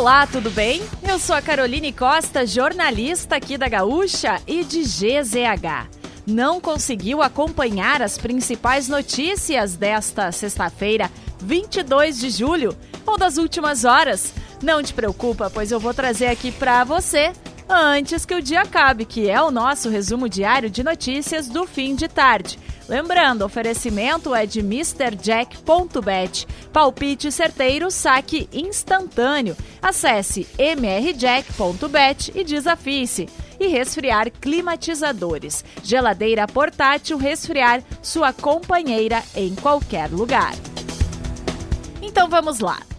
Olá, tudo bem? Eu sou a Caroline Costa, jornalista aqui da Gaúcha e de GZH. Não conseguiu acompanhar as principais notícias desta sexta-feira, 22 de julho, ou das últimas horas? Não te preocupa, pois eu vou trazer aqui para você antes que o dia acabe, que é o nosso resumo diário de notícias do fim de tarde. Lembrando, o oferecimento é de MrJack.bet. Palpite certeiro, saque instantâneo. Acesse mrjack.bet e desafie-se. E resfriar climatizadores. Geladeira portátil resfriar sua companheira em qualquer lugar. Então vamos lá.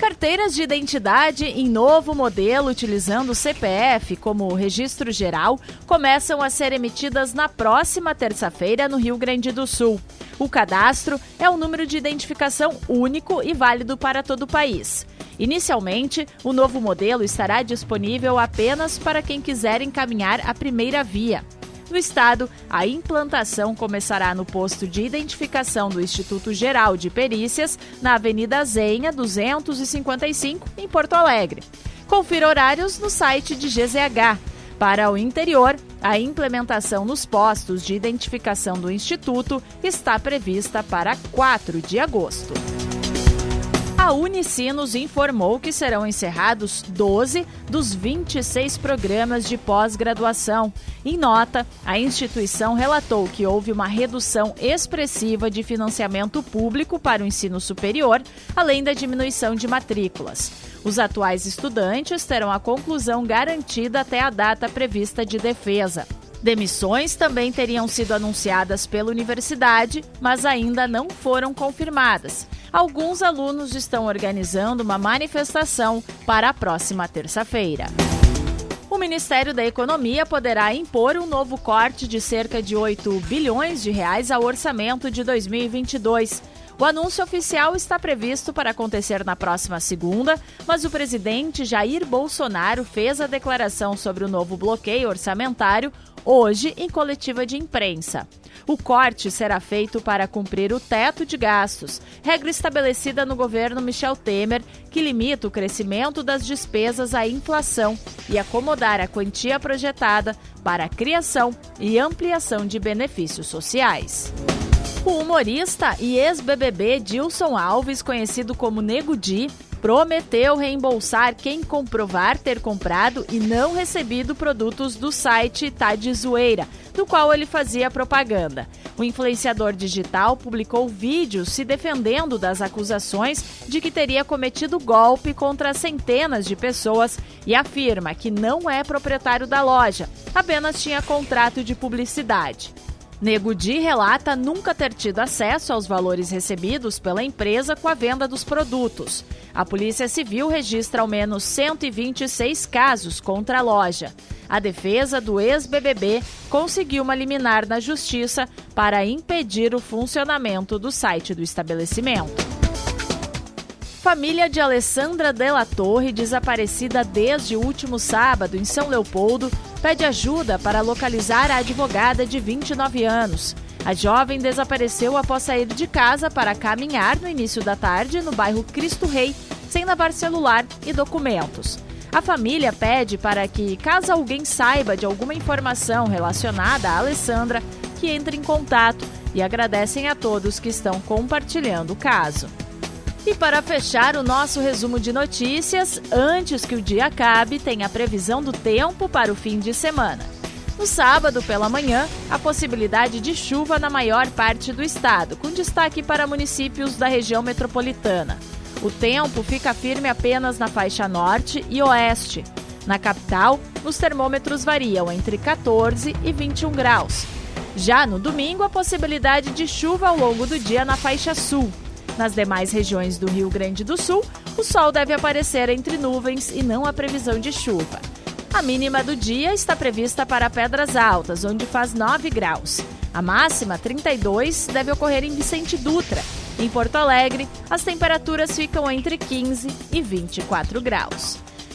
Carteiras de identidade em novo modelo utilizando o CPF como registro geral começam a ser emitidas na próxima terça-feira no Rio Grande do Sul. O cadastro é um número de identificação único e válido para todo o país. Inicialmente, o novo modelo estará disponível apenas para quem quiser encaminhar a primeira via. No estado, a implantação começará no posto de identificação do Instituto Geral de Perícias, na Avenida Zenha, 255, em Porto Alegre. Confira horários no site de GZH. Para o interior, a implementação nos postos de identificação do Instituto está prevista para 4 de agosto. A Unicinos informou que serão encerrados 12 dos 26 programas de pós-graduação. Em nota, a instituição relatou que houve uma redução expressiva de financiamento público para o ensino superior, além da diminuição de matrículas. Os atuais estudantes terão a conclusão garantida até a data prevista de defesa. Demissões também teriam sido anunciadas pela universidade, mas ainda não foram confirmadas. Alguns alunos estão organizando uma manifestação para a próxima terça-feira. O Ministério da Economia poderá impor um novo corte de cerca de 8 bilhões de reais ao orçamento de 2022. O anúncio oficial está previsto para acontecer na próxima segunda, mas o presidente Jair Bolsonaro fez a declaração sobre o novo bloqueio orçamentário hoje em coletiva de imprensa. O corte será feito para cumprir o teto de gastos, regra estabelecida no governo Michel Temer, que limita o crescimento das despesas à inflação e acomodar a quantia projetada para a criação e ampliação de benefícios sociais. O humorista e ex-BBB Dilson Alves, conhecido como Nego Di, prometeu reembolsar quem comprovar ter comprado e não recebido produtos do site Tá de Zoeira, do qual ele fazia propaganda. O influenciador digital publicou vídeos se defendendo das acusações de que teria cometido golpe contra centenas de pessoas e afirma que não é proprietário da loja, apenas tinha contrato de publicidade. Nego Di relata nunca ter tido acesso aos valores recebidos pela empresa com a venda dos produtos. A Polícia Civil registra ao menos 126 casos contra a loja. A defesa do ex-BBB conseguiu uma liminar na Justiça para impedir o funcionamento do site do estabelecimento. Família de Alessandra Della Torre, desaparecida desde o último sábado em São Leopoldo, pede ajuda para localizar a advogada de 29 anos. A jovem desapareceu após sair de casa para caminhar no início da tarde no bairro Cristo Rei, sem levar celular e documentos. A família pede para que, caso alguém saiba de alguma informação relacionada a Alessandra, que entre em contato e agradecem a todos que estão compartilhando o caso. E para fechar o nosso resumo de notícias, antes que o dia acabe, tem a previsão do tempo para o fim de semana. No sábado, pela manhã, a possibilidade de chuva na maior parte do estado, com destaque para municípios da região metropolitana. O tempo fica firme apenas na faixa norte e oeste. Na capital, os termômetros variam entre 14 e 21 graus. Já no domingo, a possibilidade de chuva ao longo do dia na faixa sul. Nas demais regiões do Rio Grande do Sul, o sol deve aparecer entre nuvens e não há previsão de chuva. A mínima do dia está prevista para Pedras Altas, onde faz 9 graus. A máxima, 32, deve ocorrer em Vicente Dutra. Em Porto Alegre, as temperaturas ficam entre 15 e 24 graus.